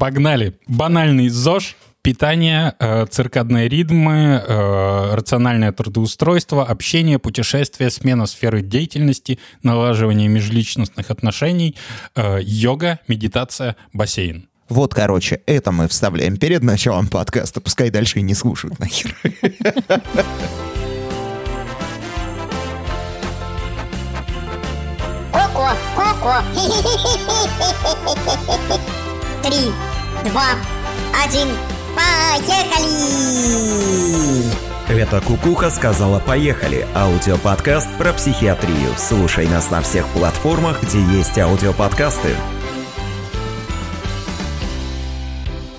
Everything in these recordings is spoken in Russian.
Погнали. Банальный ЗОЖ, питание, э, циркадные ритмы, э, рациональное трудоустройство, общение, путешествие, смена сферы деятельности, налаживание межличностных отношений, э, йога, медитация, бассейн. Вот, короче, это мы вставляем перед началом подкаста. Пускай дальше и не слушают нахер. Коко, коко. Три, два, один, поехали! Это Кукуха сказала «Поехали» – аудиоподкаст про психиатрию. Слушай нас на всех платформах, где есть аудиоподкасты.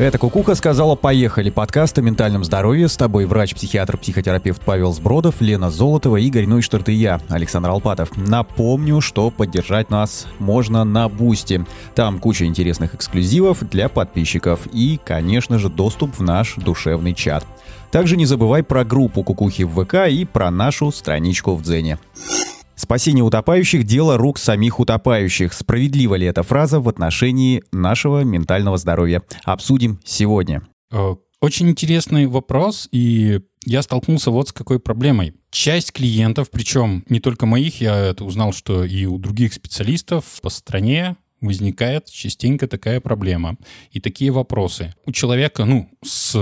Это Кукуха сказала «Поехали» подкаст о ментальном здоровье. С тобой врач-психиатр-психотерапевт Павел Сбродов, Лена Золотова, Игорь Нойштарт и я, Александр Алпатов. Напомню, что поддержать нас можно на Бусти. Там куча интересных эксклюзивов для подписчиков и, конечно же, доступ в наш душевный чат. Также не забывай про группу Кукухи в ВК и про нашу страничку в Дзене. Спасение утопающих – дело рук самих утопающих. Справедлива ли эта фраза в отношении нашего ментального здоровья? Обсудим сегодня. Э, Очень интересный вопрос, и я столкнулся вот с какой проблемой. Часть клиентов, причем не только моих, я это узнал, что и у других специалистов по стране возникает частенько такая проблема и такие вопросы. У человека, ну, с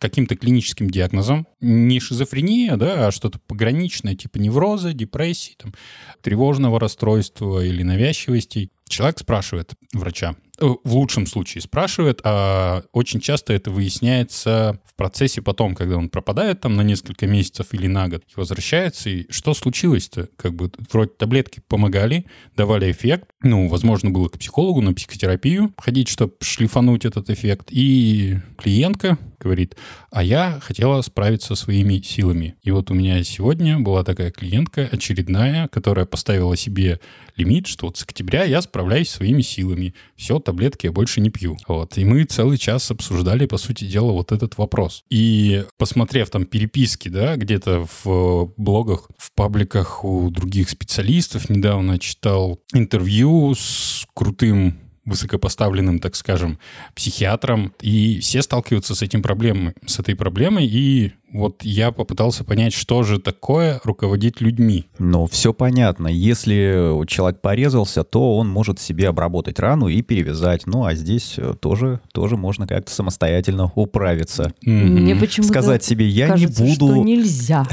каким-то клиническим диагнозом, не шизофрения, да, а что-то пограничное, типа невроза, депрессии, там, тревожного расстройства или навязчивости. Человек спрашивает врача, э, в лучшем случае спрашивает, а очень часто это выясняется в процессе потом, когда он пропадает там на несколько месяцев или на год, и возвращается, и что случилось-то? Как бы вроде таблетки помогали, давали эффект, ну, возможно, было к психологу, на психотерапию ходить, чтобы шлифануть этот эффект, и клиентка говорит, а я хотела справиться своими силами. И вот у меня сегодня была такая клиентка очередная, которая поставила себе лимит, что вот с октября я справляюсь своими силами. Все, таблетки я больше не пью. Вот. И мы целый час обсуждали, по сути дела, вот этот вопрос. И посмотрев там переписки, да, где-то в блогах, в пабликах у других специалистов, недавно читал интервью с крутым высокопоставленным, так скажем, психиатром, и все сталкиваются с этим проблемой, с этой проблемой, и вот я попытался понять, что же такое руководить людьми. Ну, все понятно. Если человек порезался, то он может себе обработать рану и перевязать. Ну, а здесь тоже, тоже можно как-то самостоятельно управиться. Мне почему-то Сказать себе, я кажется, не буду... что нельзя.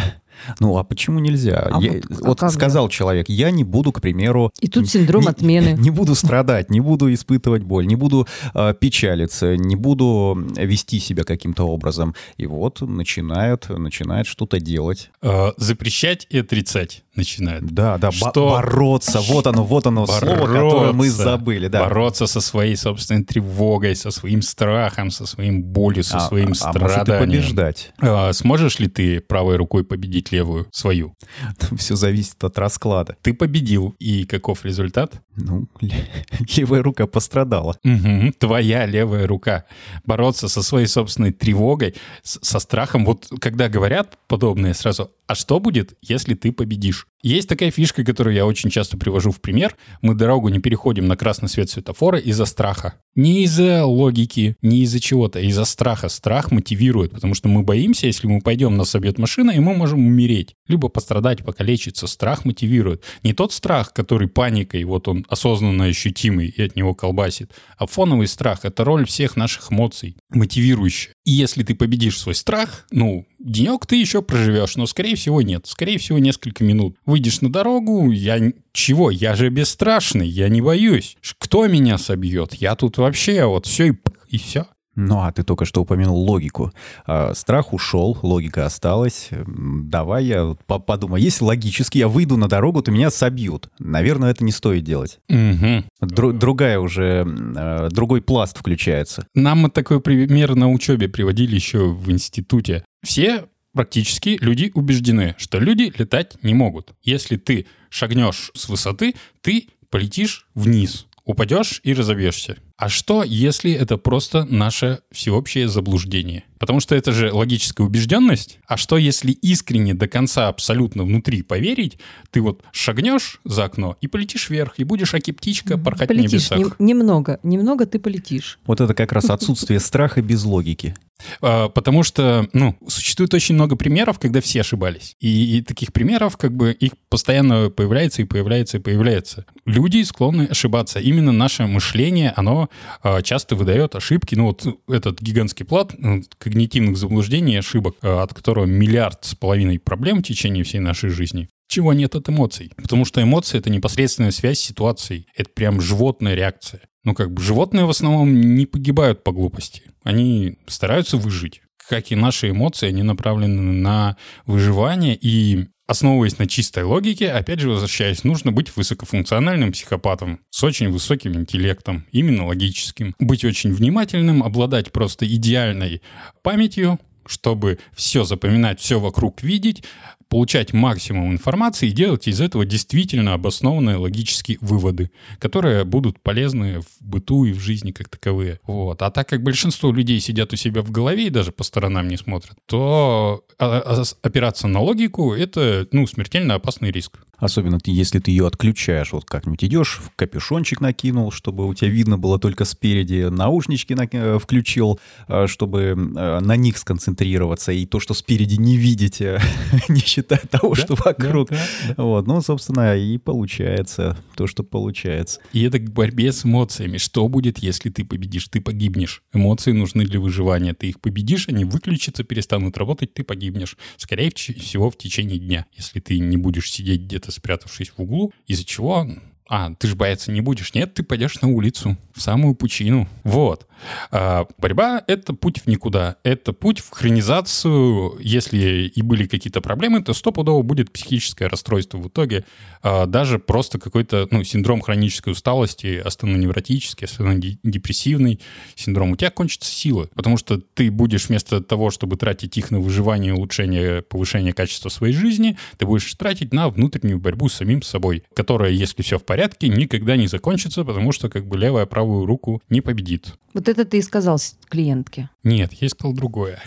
Ну, а почему нельзя? А Я- вот- а вот сказал человек, я не буду, к примеру... И тут синдром не- отмены. Не буду страдать, не буду испытывать боль, не буду э, печалиться, не буду вести себя каким-то образом. И вот начинает, начинает что-то делать. Э, запрещать и отрицать начинают. Да, да, Что? бороться. Вот оно, вот оно слово, которое мы Бороться. забыли. Да. Бороться со своей собственной тревогой, со своим страхом, со своим болью, со А- своим а может и страданием. побеждать. А, сможешь ли ты правой рукой победить левую, свою? Все зависит от расклада. Ты победил, и каков результат? Ну, левая рука пострадала. Мгм. Твоя левая рука. Бороться со своей собственной тревогой, со страхом. Вот когда говорят подобное сразу, а что будет, если ты победишь? Есть такая фишка, которую я очень часто привожу в пример. Мы дорогу не переходим на красный свет светофора из-за страха. Не из-за логики, не из-за чего-то, из-за страха. Страх мотивирует, потому что мы боимся, если мы пойдем, нас собьет машина, и мы можем умереть. Либо пострадать, покалечиться. Страх мотивирует. Не тот страх, который паникой, вот он осознанно ощутимый и от него колбасит, а фоновый страх — это роль всех наших эмоций, мотивирующая. И если ты победишь свой страх, ну, денек ты еще проживешь, но, скорее всего, нет. Скорее всего, несколько минут. Выйдешь на дорогу, я... Чего? Я же бесстрашный, я не боюсь. Кто меня собьет? Я тут вообще вот все и, и все. Ну, а ты только что упомянул логику. А, страх ушел, логика осталась. Давай я подумаю. Если логически я выйду на дорогу, то меня собьют. Наверное, это не стоит делать. Мгм. Дру- другая уже, э, другой пласт включается. Нам мы такой пример на учебе приводили еще в институте. Все практически люди убеждены, что люди летать не могут. Если ты шагнешь с высоты, ты полетишь вниз, упадешь и разобьешься. А что, если это просто наше всеобщее заблуждение? Потому что это же логическая убежденность. А что, если искренне до конца абсолютно внутри поверить, ты вот шагнешь за окно и полетишь вверх, и будешь аки птичка порхать полетишь на небесах. нем- немного, немного ты полетишь. Вот это как раз отсутствие страха без логики. А, Потому что, ну, существует очень много примеров, когда все ошибались. И, и таких примеров, как бы, их постоянно появляется и появляется и появляется. Люди склонны ошибаться. Именно наше мышление, оно а, часто выдает ошибки. Ну, вот этот гигантский плат ну, когнитивных заблуждений и ошибок, а, от которого миллиард с половиной проблем в течение всей нашей жизни. Чего нет от эмоций? Потому что эмоции — это непосредственная связь с ситуацией. Это прям животная реакция. Ну, как бы животные в основном не погибают по глупости. Они стараются выжить. Как и наши эмоции, они направлены на выживание и Основываясь на чистой логике, опять же возвращаясь, нужно быть высокофункциональным психопатом с очень высоким интеллектом, именно логическим. Быть очень внимательным, обладать просто идеальной памятью, чтобы все запоминать, все вокруг видеть, получать максимум информации и делать из этого действительно обоснованные логические выводы, которые будут полезны в быту и в жизни как таковые. Вот. А так как большинство людей сидят у себя в голове и даже по сторонам не смотрят, то а- а- опираться на логику — это ну, смертельно опасный риск. Особенно если ты ее отключаешь. Вот как-нибудь идешь, в капюшончик накинул, чтобы у тебя видно было только спереди, наушнички на- э, включил, э, чтобы э, на них сконцентрироваться, и то, что спереди не видите, не считая того, что вокруг. Вот, ну, собственно, и получается то, что получается. И это к борьбе с эмоциями. Что будет, если ты победишь? Ты погибнешь. Эмоции нужны для выживания. Ты их победишь, они выключатся, перестанут работать, ты погибнешь. Скорее всего, в течение дня. Если ты не будешь сидеть где-то спрятавшись в углу, из-за чего... А, ты же бояться не будешь. Нет, ты пойдешь на улицу, в самую пучину. Вот. А, борьба — это путь в никуда. Это путь в хронизацию. Если и были какие-то проблемы, то стопудово будет психическое расстройство в итоге. А, даже просто какой-то ну, синдром хронической усталости, астеноневротический, астенодепрессивный синдром. У тебя кончится сила, потому что ты будешь вместо того, чтобы тратить их на выживание, улучшение, повышение качества своей жизни, ты будешь тратить на внутреннюю борьбу с самим собой, которая, если все в порядке, никогда не закончится, потому что как бы левая правую руку не победит. Вот это ты и сказал клиентке. Нет, я сказал другое.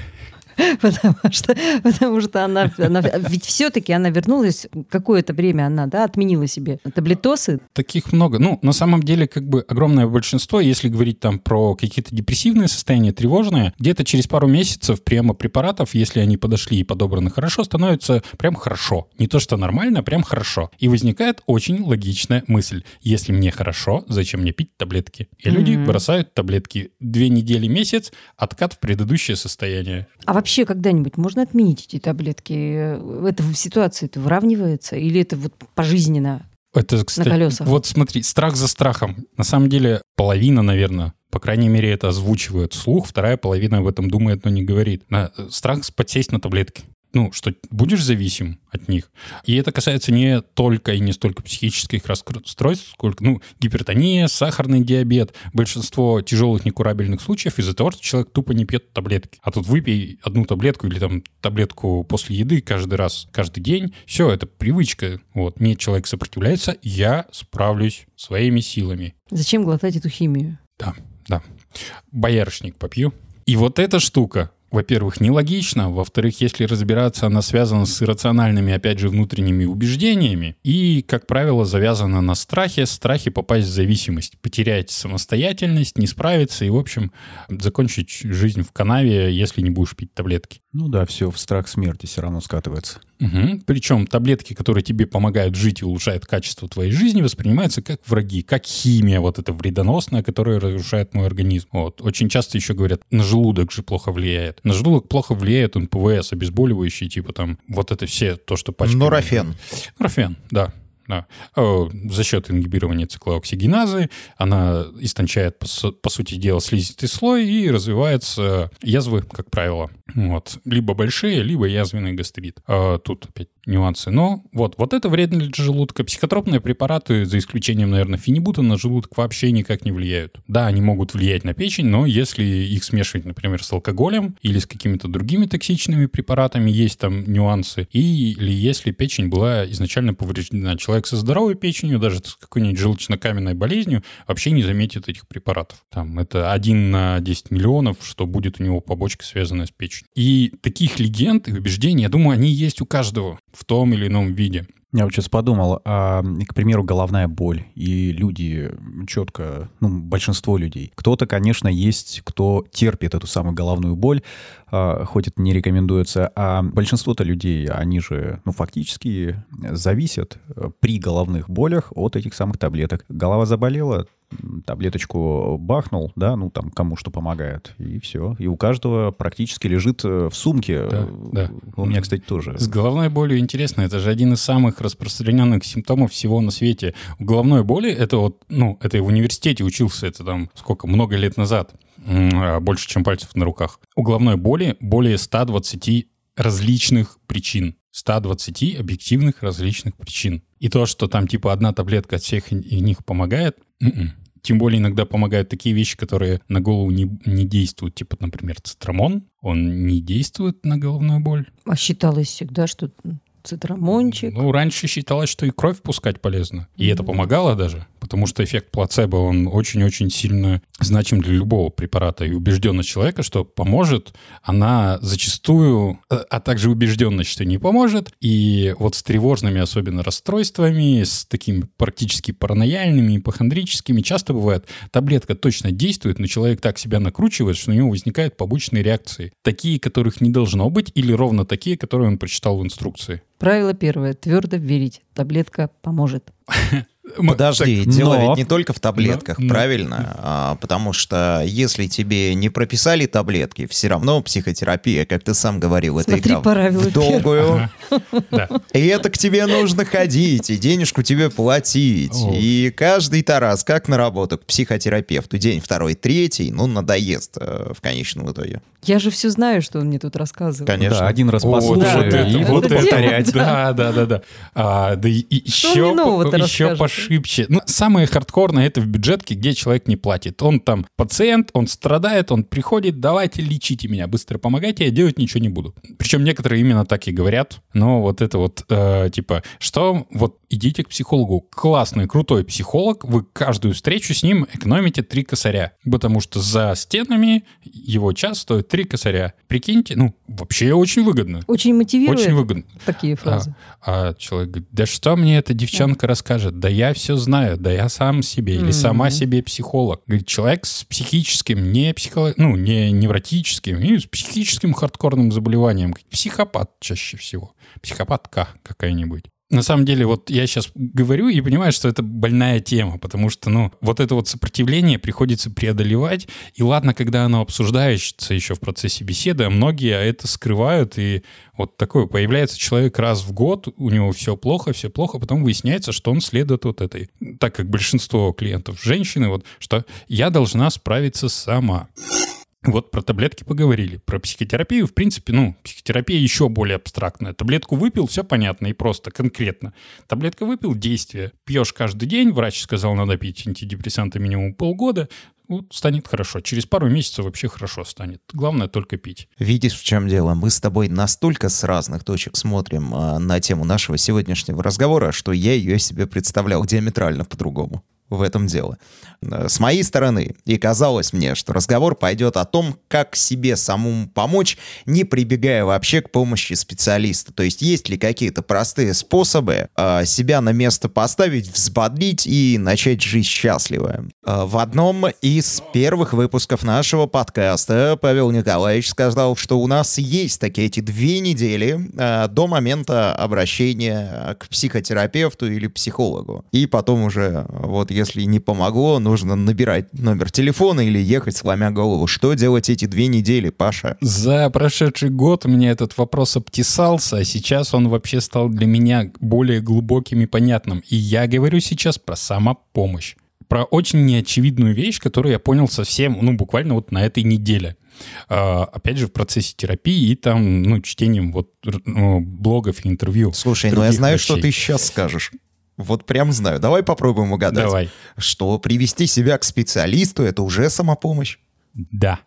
Потому что, потому что она, она- ведь все-таки она вернулась, какое-то время она, да, отменила себе таблетосы. Таких много. Ну, на самом деле, как бы огромное большинство, если говорить там про какие-то депрессивные состояния, тревожные, где-то через пару месяцев приема препаратов, если они подошли и подобраны хорошо, становится прям хорошо. Не то, что нормально, а прям хорошо. И возникает очень логичная мысль. Если мне хорошо, зачем мне пить таблетки? И люди бросают таблетки. Две недели, месяц, откат в предыдущее состояние. А вообще когда-нибудь можно отменить эти таблетки? Это в ситуации это выравнивается? Или это вот пожизненно? Это, кстати, колесах. вот смотри, страх за страхом. На самом деле половина, наверное, по крайней мере, это озвучивает слух, вторая половина об этом думает, но не говорит. На- страх подсесть на таблетки. Ну, что будешь зависим от них. И это касается не только и не столько психических расстройств, сколько, ну, гипертония, сахарный диабет, большинство тяжелых некурабельных случаев из-за того, что человек тупо не пьет таблетки. А тут выпей одну таблетку или там таблетку после еды каждый раз, каждый день. Все, это привычка. Вот, мне человек сопротивляется, я справлюсь своими силами. Зачем глотать эту химию? Да, да. Боярышник попью. И вот эта штука, во-первых, нелогична, во-вторых, если разбираться, она связана с иррациональными, опять же, внутренними убеждениями и, как правило, завязана на страхе, страхе попасть в зависимость, потерять самостоятельность, не справиться и, в общем, закончить жизнь в канаве, если не будешь пить таблетки. Ну да, все в страх смерти все равно скатывается. Мгм. Причем таблетки, которые тебе помогают жить и улучшают качество твоей жизни, воспринимаются как враги, как химия вот эта вредоносная, которая разрушает мой организм. Вот. Очень часто еще говорят, на желудок же плохо влияет. На желудок плохо влияет НПВС, обезболивающие, типа там вот это все, то, что пачками. Нурофен. Нурофен, да. Да. Э, За счет ингибирования циклооксигеназы она истончает, по, су- по сути дела, слизистый слой и развиваются язвы, как правило. Вот. Либо большие, либо язвенный гастрит. А Тут опять нюансы. Но вот, вот это вредно для желудка. Психотропные препараты, за исключением, наверное, фенибута, на желудок вообще никак не влияют. Да, они могут влиять на печень, но если их смешивать, например, с алкоголем или с какими-то другими токсичными препаратами, есть там нюансы. Или если печень была изначально повреждена, человек человек со здоровой печенью, даже с какой-нибудь желчно-каменной болезнью, вообще не заметит этих препаратов. Там это 1 на 10 миллионов, что будет у него побочка, связанная с печенью. И таких легенд и убеждений, я думаю, они есть у каждого в том или ином виде. Я вот сейчас подумал, а, к примеру, головная боль, и люди четко, ну, большинство людей. Кто-то, конечно, есть, кто терпит эту самую головную боль, а, хоть это не рекомендуется, а большинство-то людей, они же, ну, фактически зависят э, при головных болях от этих самых таблеток. Голова заболела, таблеточку бахнул, да, ну там кому что помогает, и все. И у каждого практически лежит э, в сумке. Да, да. У меня, кстати, тоже. С головной болью интересно, это же один из самых распространенных симптомов всего на свете. У головной боли, это вот, ну, это я в университете учился, это там сколько, много лет назад, а, больше, чем пальцев на руках. У головной боли более 120 различных причин. 120 объективных различных причин. И то, что там типа одна таблетка от всех них помогает, м-м. Тем более иногда помогают такие вещи, которые на голову не, не действуют. Типа, например, цитрамон. Он не действует на головную боль. А считалось всегда, что цитрамончик. Ну, раньше считалось, что и кровь пускать полезно. И это помогало даже, потому что эффект плацебо, он очень-очень сильно значим для любого препарата. И убежденность человека, что поможет, она зачастую, э, а также убежденность, что не поможет. И вот с тревожными особенно расстройствами, с такими практически паранояльными, ипохондрическими, часто бывает, таблетка точно действует, но человек так себя накручивает, что у него возникают побочные реакции. Такие, которых не должно быть, или ровно такие, которые он прочитал в инструкции. Правило первое. Твердо верить. Таблетка поможет. Подожди, Так, дело но- ведь не только в таблетках, Но- но- правильно? А, потому что если тебе не прописали таблетки, все равно психотерапия, как ты сам говорил, это Смотри игра в долгую. И это к тебе нужно ходить, и денежку тебе платить. И каждый Тарас, как на работу к психотерапевту, день второй, третий, ну, надоест э, в конечном итоге. Я же все знаю, что он мне тут рассказывает. Конечно. Да, один раз послушай, вот это, и вот вот это, повторять. Да, да, да, да. А, да и, еще, еще пошибче. Ну, самое хардкорное это в бюджетке, где человек не платит. Он там пациент, он страдает, он приходит, давайте лечите меня, быстро помогайте, я делать ничего не буду. Причем некоторые именно так и говорят. Но вот это вот, э, типа, что вот идите к психологу. Классный, крутой психолог, вы каждую встречу с ним экономите три косаря. Потому что за стенами его час стоит три косаря. Прикиньте, ну, вообще очень выгодно. Очень мотивирует Очень выгодно. такие фразы. А, а человек говорит, да что мне эта девчонка расскажет? Да я все знаю, да я сам себе или Мгм. сама себе психолог. Говорит, человек с психическим, не психолог, ну, не невротическим, и с психическим хардкорным заболеванием. Психопат чаще всего. Психопатка какая-нибудь. На самом деле, вот я сейчас говорю и понимаю, что это больная тема, потому что, ну, вот это вот сопротивление приходится преодолевать. И ладно, когда оно обсуждается еще в процессе беседы, а многие это скрывают, и вот такое появляется человек раз в год, у него все плохо, все плохо, потом выясняется, что он следует вот этой, так как большинство клиентов женщины, вот, что я должна справиться сама. Вот про таблетки поговорили. Про психотерапию, в принципе, ну, психотерапия еще более абстрактная. Таблетку выпил, все понятно и просто, конкретно. Таблетка выпил, действие. Пьешь каждый день, врач сказал, надо пить антидепрессанты минимум полгода, вот станет хорошо. Через пару месяцев вообще хорошо станет. Главное только пить. Видишь, в чем дело? Мы с тобой настолько с разных точек смотрим а, на тему нашего сегодняшнего разговора, что я ее себе представлял диаметрально по-другому. В этом дело. Э, С моей стороны, и казалось мне, что разговор пойдет о том, как себе самому помочь, не прибегая вообще к помощи специалиста. То есть есть ли какие-то простые способы э, себя на место поставить, взбодрить и начать жизнь счастливо. Э, В одном из первых выпусков нашего подкаста Павел Николаевич сказал, что у нас есть такие эти две недели до момента обращения к психотерапевту или психологу. И потом уже, вот если не помогло, нужно набирать номер телефона или ехать сломя голову. Что делать эти две недели, Паша? За прошедший год мне этот вопрос обтесался, а сейчас он вообще стал для меня более глубоким и понятным. И я говорю сейчас про самопомощь. Про очень неочевидную вещь, которую я понял совсем, ну, буквально вот на этой неделе. А, опять же, в процессе терапии и там, ну, чтением вот ну, блогов и интервью. Слушай, ну я знаю, что врачей. ты сейчас скажешь. Вот прям знаю. Давай попробуем угадать. Давай. Что привести себя к специалисту — это уже самопомощь. Да.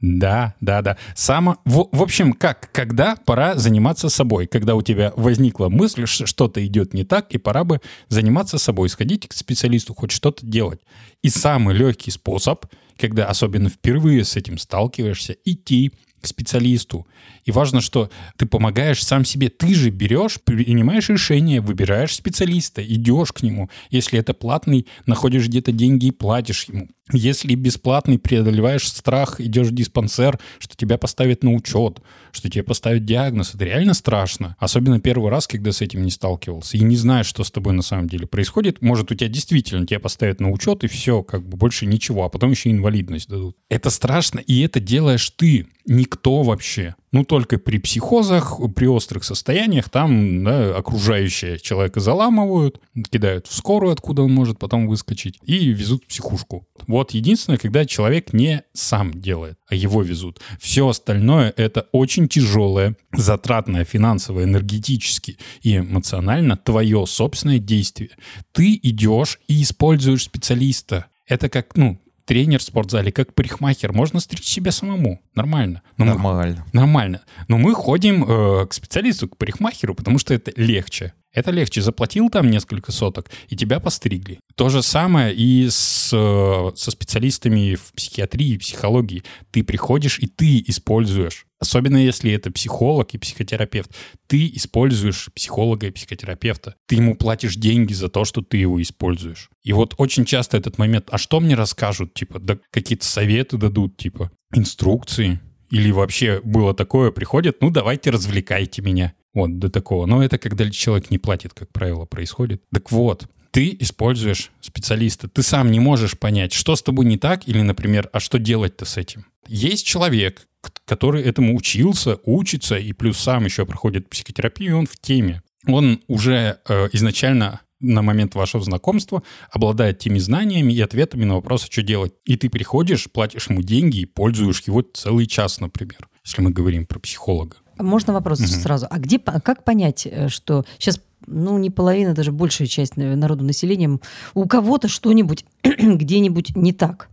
Да, да, да. Само, в, в общем, как, когда пора заниматься собой? Когда у тебя возникла мысль, что что-то идет не так, и пора бы заниматься собой, сходить к специалисту, хоть что-то делать. И самый легкий способ, когда особенно впервые с этим сталкиваешься, идти к специалисту. И важно, что ты помогаешь сам себе. Ты же берешь, принимаешь решение, выбираешь специалиста, идешь к нему. Если это платный, находишь где-то деньги и платишь ему. Если бесплатный, преодолеваешь страх, идешь в диспансер, что тебя поставят на учет, что тебе поставят диагноз. Это реально страшно. Особенно первый раз, когда с этим не сталкивался. И не знаешь, что с тобой на самом деле происходит. Может, у тебя действительно тебя поставят на учет, и все, как бы больше ничего. А потом еще инвалидность дадут. Это страшно, и это делаешь ты. Никто вообще. Ну, только при психозах, при острых состояниях, там да, окружающие человека заламывают, кидают в скорую, откуда он может потом выскочить, и везут в психушку. Вот единственное, когда человек не сам делает, а его везут. Все остальное — это очень тяжелое, затратное финансово, энергетически и эмоционально твое собственное действие. Ты идешь и используешь специалиста. Это как, ну, тренер в спортзале, как парикмахер. Можно стричь себя самому. Нормально. Но мы- Нормально. нормально. Но мы ходим э, к специалисту, к парикмахеру, потому что это легче. Это легче. Заплатил там несколько соток, и тебя постригли. То же самое и с, э, со специалистами в психиатрии и психологии. Ты приходишь, и ты используешь. Особенно если это психолог и психотерапевт. Ты используешь психолога и психотерапевта. Ты ему платишь деньги за то, что ты его используешь. И вот очень часто этот момент, а что мне расскажут? Типа, да какие-то советы дадут, типа, инструкции. Или вообще было такое, приходят, ну давайте развлекайте меня. Вот до такого. Но это когда человек не платит, как правило, происходит. Так вот, ты используешь специалиста. Ты сам не можешь понять, что с тобой не так, или, например, а что делать-то с этим. Есть человек, который этому учился, учится, и плюс сам еще проходит психотерапию, он в теме. Он уже э, изначально на момент вашего знакомства обладает теми знаниями и ответами на вопросы, что делать. И ты приходишь, платишь ему деньги и пользуешь его целый час, например, если мы говорим про психолога. Можно вопрос Мгм. сразу. А где, как понять, э, что сейчас, ну, не половина, даже большая часть наверное, народу населения, у кого-то что-нибудь где-нибудь не так?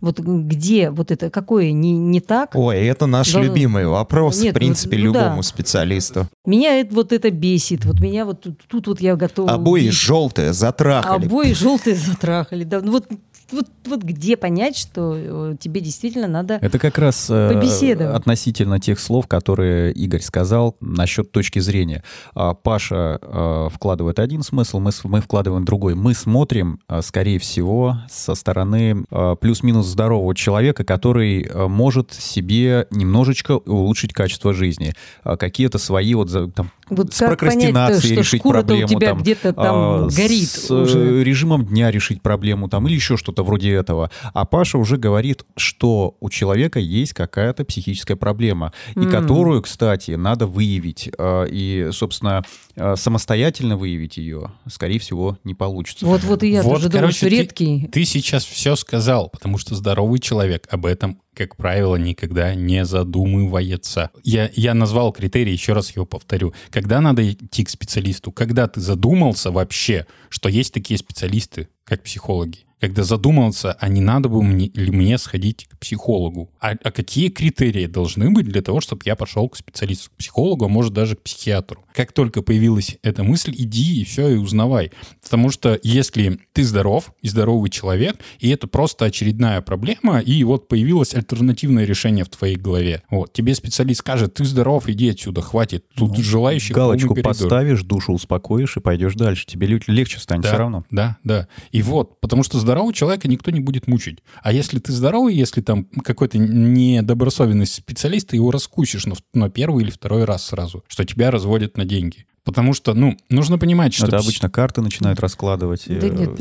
Вот где вот это, какое не, не так? Ой, это наш Да, любимый вопрос, нет, в принципе, ну, ну да. любому специалисту. Меня это, вот это бесит. Вот меня вот тут, тут вот я готова Обои убить. желтые, затрахали. Обои желтые затрахали. Да, ну вот, вот, вот где понять, что э, тебе действительно надо... Это как раз э, Побеседовать. относительно тех слов, которые Игорь сказал насчет точки зрения. А, Паша э, вкладывает один смысл, мы, мы вкладываем другой. Мы смотрим, скорее всего, со стороны плюс-минус здорового человека, который может себе немножечко улучшить качество жизни. А Какие-то свои вот там, Вот с прокрастинацией решить проблему. у тебя где-то там а, горит с уже. режимом дня решить проблему там или еще что-то вроде этого. А Паша уже говорит, что у человека есть какая-то психическая проблема, и М. которую, кстати, надо выявить. э, И, собственно, э, самостоятельно выявить ее, скорее всего, не получится. Вот, вот и я Вот, тоже думаю, короче, что ты- редкий. Ты сейчас все сказал, потому что здоровый человек об этом, как правило, никогда не задумывается. Я, я назвал критерий, еще раз его повторю. Когда надо идти к специалисту? Когда ты задумался вообще, что есть такие специалисты, как психологи? Когда задумался, а не надо бы мне, ли мне сходить к психологу? А, а какие критерии должны быть для того, чтобы я пошел к специалисту, к психологу, а может даже к психиатру? Как только появилась эта мысль, иди и все, и узнавай. Потому что если ты здоров и здоровый человек, и это просто очередная проблема, и вот появилось альтернативное решение в твоей голове. Вот, тебе специалист скажет, ты здоров, иди отсюда, хватит. Тут желающих Галочку поставишь, душу успокоишь и пойдешь дальше. Тебе легче станет Да, все равно. Да, да. И вот, потому что здорового человека никто не будет мучить. А если ты здоровый, если там какой-то недобросовестный специалист, ты его раскусишь на, на первый или второй раз сразу, что тебя разводят на деньги. Потому что, ну, нужно понимать, что... Это обычно карты начинают раскладывать. Да э, нет,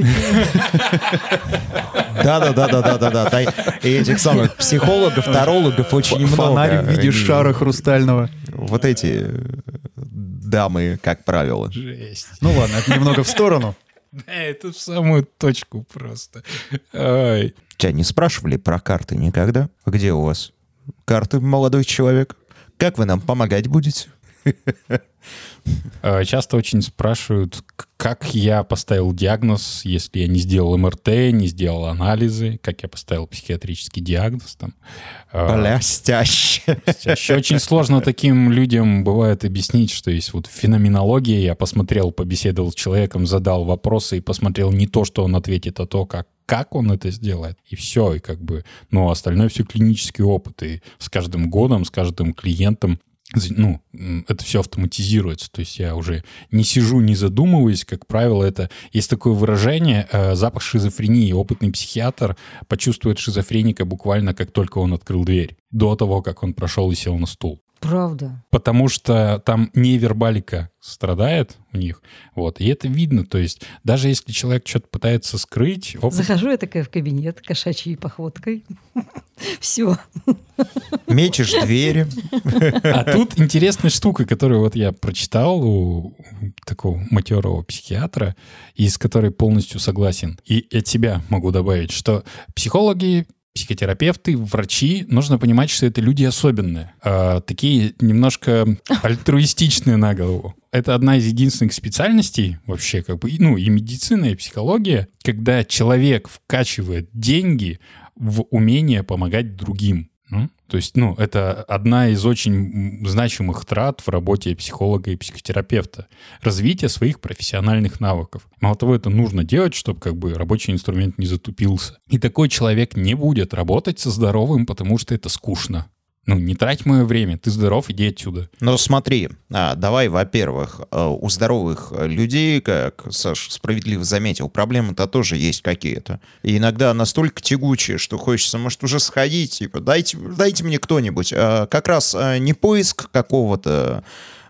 Да-да-да-да-да-да-да. И этих самых психологов, тарологов очень много. Фонарь в виде шара хрустального. Вот эти э, дамы, как правило. Жесть. Ну ладно, это немного в сторону. Да, это в самую точку просто. Тебя не спрашивали про карты никогда? Где у вас карты, молодой человек? Как вы нам помогать будете? Э, Часто очень спрашивают, как я поставил диагноз, если я не сделал МРТ, не сделал анализы, как я поставил психиатрический диагноз. Там. Э, Блястяще. Еще очень сложно таким людям бывает объяснить, что есть вот феноменология. Я посмотрел, побеседовал с человеком, задал вопросы и посмотрел не то, что он ответит, а то, как как он это сделает. И все, и как бы, ну, остальное все клинический опыт. И с каждым годом, с каждым клиентом ну, это все автоматизируется. То есть я уже не сижу, не задумываясь. Как правило, это есть такое выражение э, запах шизофрении. Опытный психиатр почувствует шизофреника буквально как только он открыл дверь, до того, как он прошел и сел на стул. Правда. Потому что там невербалика страдает у них. Вот. И это видно. То есть даже если человек что-то пытается скрыть, опыт Захожу я такая в кабинет кошачьей походкой. Все. Мечешь двери. А тут интересная штука, которую вот я прочитал у такого матерого психиатра, и с которой полностью согласен. И от себя могу добавить, что психологи, психотерапевты, врачи, нужно понимать, что это люди особенные. А, такие немножко альтруистичные на голову. Это одна из единственных специальностей вообще, как бы, ну, и медицина, и психология, когда человек вкачивает деньги в умение помогать другим. Ну, То есть, ну, это одна из очень значимых трат в работе психолога и психотерапевта. Развитие своих профессиональных навыков. Мало того, это нужно делать, чтобы как бы рабочий инструмент не затупился. И такой человек не будет работать со здоровым, потому что это скучно. Ну, не трать мое время, ты здоров, иди отсюда. Но смотри, а, давай, во-первых, а, у здоровых э, людей, как Саш справедливо заметил, проблемы-то тоже есть какие-то. И иногда настолько тягучие, что хочется, может, уже сходить, типа, дайте, дайте мне кто-нибудь. А, Как раз а, не поиск какого-то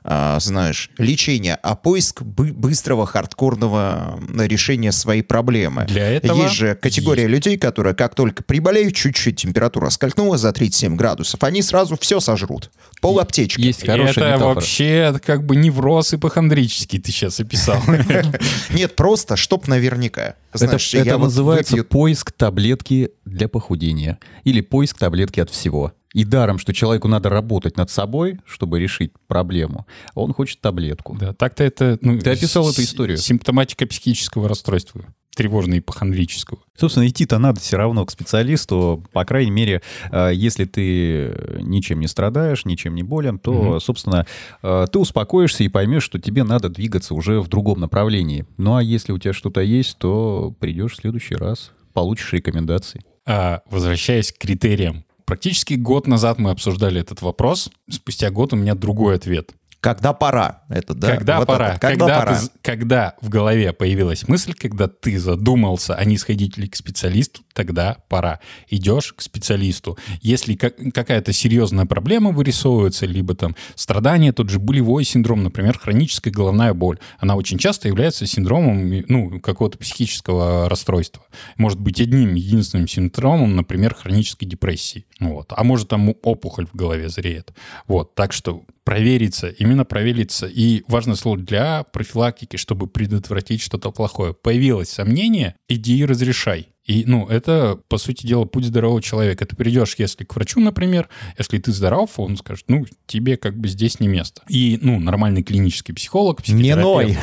а, знаешь, лечения, а поиск бы- быстрого хардкорного решения своей проблемы. Для этого Есть же категория людей, которые как только приболеют, чуть-чуть температура скользнула за 37 градусов, они сразу все сожрут. Пол аптечки. Есть хорошая это метафора. вообще как бы невроз ипохондрический ты сейчас описал. Нет, просто, чтоб наверняка. Это, Знаешь, это я вот называется выпью- поиск таблетки для похудения. Или поиск таблетки от всего. И даром, что человеку надо работать над собой, чтобы решить проблему, а он хочет таблетку. Да, так-то это... ну, Ты описал эту историю. Симптоматика психического расстройства, тревожно-ипохондрического. Собственно, идти-то надо все равно к специалисту. По крайней мере, э, если ты ничем не страдаешь, ничем не болен, то, Мгм. собственно, э, ты успокоишься и поймешь, что тебе надо двигаться уже в другом направлении. Ну а если у тебя что-то есть, то придешь в следующий раз, получишь рекомендации. А, возвращаясь к критериям. Практически год назад мы обсуждали этот вопрос. Спустя год у меня другой ответ. Когда пора? Это, да? когда Вот пора? это. Когда, когда, пора? ты когда в голове появилась мысль, когда ты задумался, а не сходить ли к специалисту, тогда пора. Идешь к специалисту. Если как- какая-то серьезная проблема вырисовывается, либо там страдание, тот же болевой синдром, например, хроническая головная боль, она очень часто является синдромом ну, какого-то психического расстройства. Может быть одним единственным симптомом, например, хронической депрессии. Вот. А может там опухоль в голове зреет. Вот. Так что провериться, именно провериться. И важное слово для профилактики, чтобы предотвратить что-то плохое. Появилось сомнение, иди и разрешай. И, ну, это, по сути дела, путь здорового человека. Ты придешь, если к врачу, например, если ты здоров, он скажет, ну, тебе как бы здесь не место. И, ну, нормальный клинический психолог, Не ной.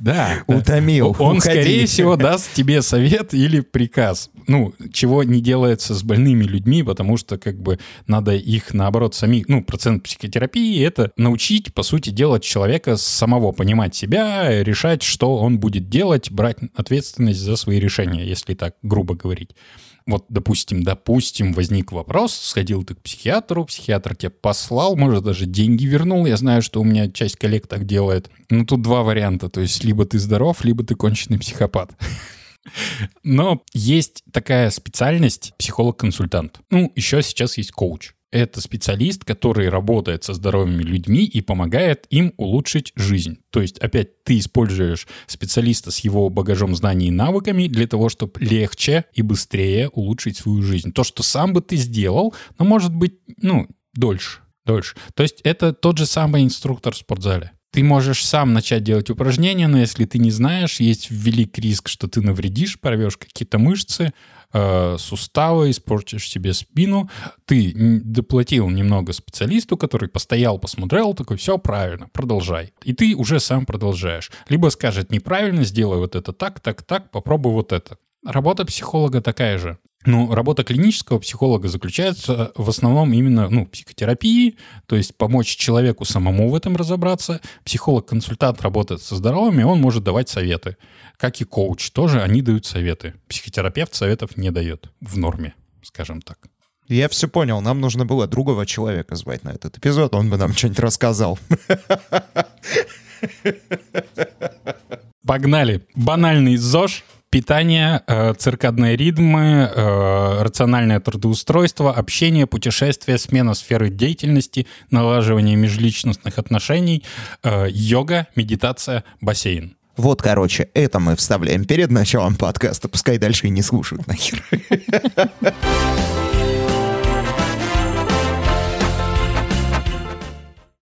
Да. Утомил. Он, скорее всего, даст тебе совет или приказ. Ну, чего не делается с больными людьми, потому что, как бы, надо их, наоборот, самих... Ну, процент психотерапии — это научить, по сути, делать человека самого, понимать себя, решать, что он будет делать, брать ответственность за свои решения, если так грубо говорить. Вот, допустим, допустим, возник вопрос, сходил ты к психиатру, психиатр тебя послал, может, даже деньги вернул. Я знаю, что у меня часть коллег так делает. Ну, тут два варианта. То есть, либо ты здоров, либо ты конченый психопат. Но есть такая специальность психолог-консультант. Ну, еще сейчас есть коуч. Это специалист, который работает со здоровыми людьми и помогает им улучшить жизнь. То есть, опять, ты используешь специалиста с его багажом знаний и навыками для того, чтобы легче и быстрее улучшить свою жизнь. То, что сам бы ты сделал, но может быть, ну, дольше. Дольше. То есть это тот же самый инструктор в спортзале. Ты можешь сам начать делать упражнения, но если ты не знаешь, есть велик риск, что ты навредишь, порвешь какие-то мышцы, э, суставы, испортишь себе спину. Ты доплатил немного специалисту, который постоял, посмотрел, такой, все правильно, продолжай. И ты уже сам продолжаешь. Либо скажет неправильно, сделай вот это так, так, так, попробуй вот это. Работа психолога такая же. Ну, работа клинического психолога заключается в основном именно, ну, психотерапии, то есть помочь человеку самому в этом разобраться. Психолог-консультант работает со здоровыми, он может давать советы. Как и коуч, тоже они дают советы. Психотерапевт советов не дает в норме, скажем так. Я все понял, нам нужно было другого человека звать на этот эпизод, он бы нам что-нибудь рассказал. Погнали. Банальный ЗОЖ, питание, э, циркадные ритмы, э, рациональное трудоустройство, общение, путешествие, смена сферы деятельности, налаживание межличностных отношений, э, йога, медитация, бассейн. Вот, короче, это мы вставляем перед началом подкаста, пускай дальше и не слушают нахер.